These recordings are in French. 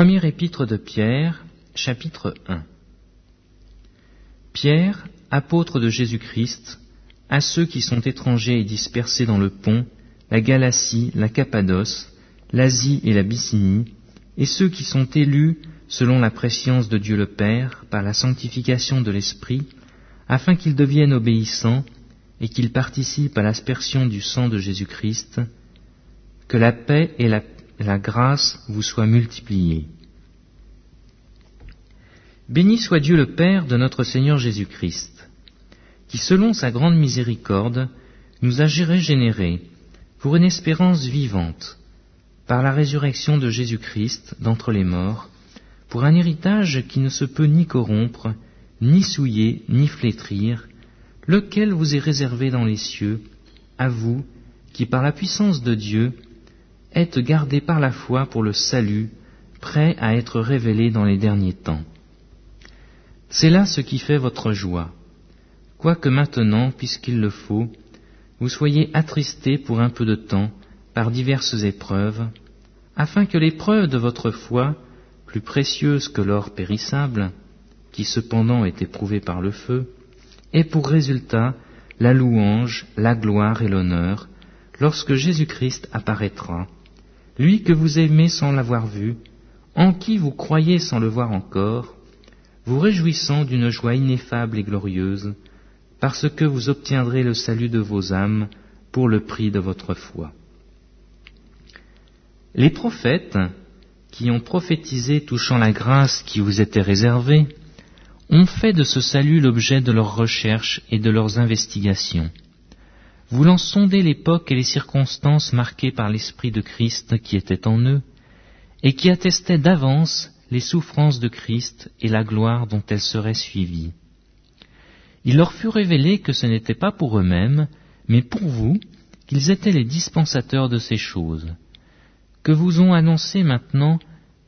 Premier épître de Pierre, chapitre 1 Pierre, apôtre de Jésus-Christ, à ceux qui sont étrangers et dispersés dans le pont, la Galatie, la Cappadoce, l'Asie et la Bithynie, et ceux qui sont élus selon la préscience de Dieu le Père par la sanctification de l'Esprit, afin qu'ils deviennent obéissants et qu'ils participent à l'aspersion du sang de Jésus-Christ, que la paix et la la grâce vous soit multipliée. Béni soit Dieu le Père de notre Seigneur Jésus-Christ, qui selon sa grande miséricorde nous a régénérés pour une espérance vivante, par la résurrection de Jésus-Christ d'entre les morts, pour un héritage qui ne se peut ni corrompre, ni souiller, ni flétrir, lequel vous est réservé dans les cieux, à vous, qui par la puissance de Dieu êtes gardés par la foi pour le salut, prêt à être révélé dans les derniers temps. C'est là ce qui fait votre joie, quoique maintenant, puisqu'il le faut, vous soyez attristés pour un peu de temps par diverses épreuves, afin que l'épreuve de votre foi, plus précieuse que l'or périssable, qui cependant est éprouvé par le feu, ait pour résultat la louange, la gloire et l'honneur, lorsque Jésus-Christ apparaîtra, lui que vous aimez sans l'avoir vu, en qui vous croyez sans le voir encore, vous réjouissant d'une joie ineffable et glorieuse, parce que vous obtiendrez le salut de vos âmes pour le prix de votre foi. Les prophètes, qui ont prophétisé touchant la grâce qui vous était réservée, ont fait de ce salut l'objet de leurs recherches et de leurs investigations voulant sonder l'époque et les circonstances marquées par l'Esprit de Christ qui était en eux, et qui attestaient d'avance les souffrances de Christ et la gloire dont elles seraient suivies. Il leur fut révélé que ce n'était pas pour eux-mêmes, mais pour vous, qu'ils étaient les dispensateurs de ces choses, que vous ont annoncé maintenant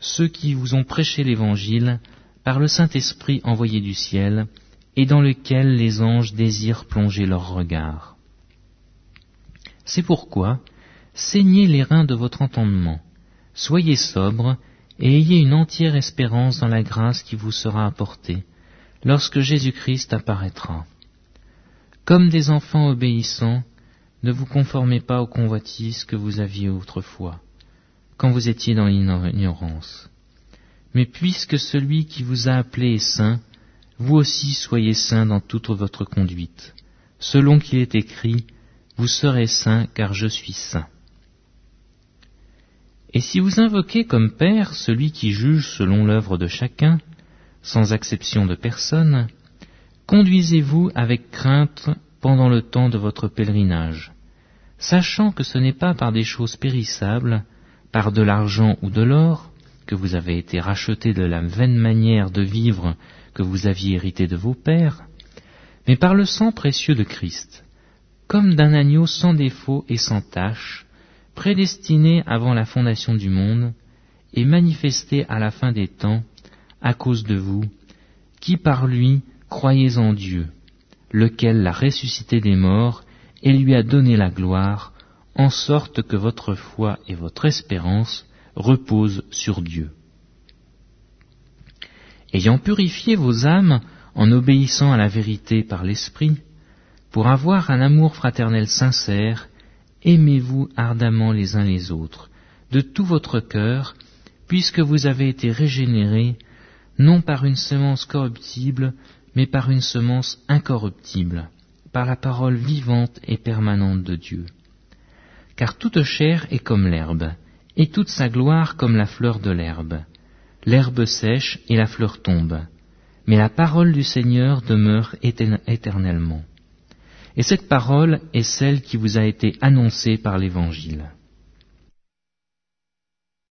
ceux qui vous ont prêché l'Évangile par le Saint-Esprit envoyé du ciel, et dans lequel les anges désirent plonger leur regard. C'est pourquoi, saignez les reins de votre entendement, soyez sobre, et ayez une entière espérance dans la grâce qui vous sera apportée, lorsque Jésus-Christ apparaîtra. Comme des enfants obéissants, ne vous conformez pas aux convoitises que vous aviez autrefois, quand vous étiez dans l'ignorance. Mais puisque celui qui vous a appelé est saint, vous aussi soyez saints dans toute votre conduite, selon qu'il est écrit, vous serez saints car je suis saint. Et si vous invoquez comme Père celui qui juge selon l'œuvre de chacun, sans exception de personne, conduisez-vous avec crainte pendant le temps de votre pèlerinage, sachant que ce n'est pas par des choses périssables, par de l'argent ou de l'or, que vous avez été rachetés de la vaine manière de vivre que vous aviez hérité de vos pères, mais par le sang précieux de Christ, comme d'un agneau sans défaut et sans tache, prédestiné avant la fondation du monde, et manifesté à la fin des temps, à cause de vous, qui par lui croyez en Dieu, lequel l'a ressuscité des morts et lui a donné la gloire, en sorte que votre foi et votre espérance reposent sur Dieu. Ayant purifié vos âmes en obéissant à la vérité par l'Esprit, pour avoir un amour fraternel sincère, aimez-vous ardemment les uns les autres, de tout votre cœur, puisque vous avez été régénérés, non par une semence corruptible, mais par une semence incorruptible, par la parole vivante et permanente de Dieu. Car toute chair est comme l'herbe, et toute sa gloire comme la fleur de l'herbe. L'herbe sèche et la fleur tombe, mais la parole du Seigneur demeure éternellement. Et cette parole est celle qui vous a été annoncée par l'Évangile.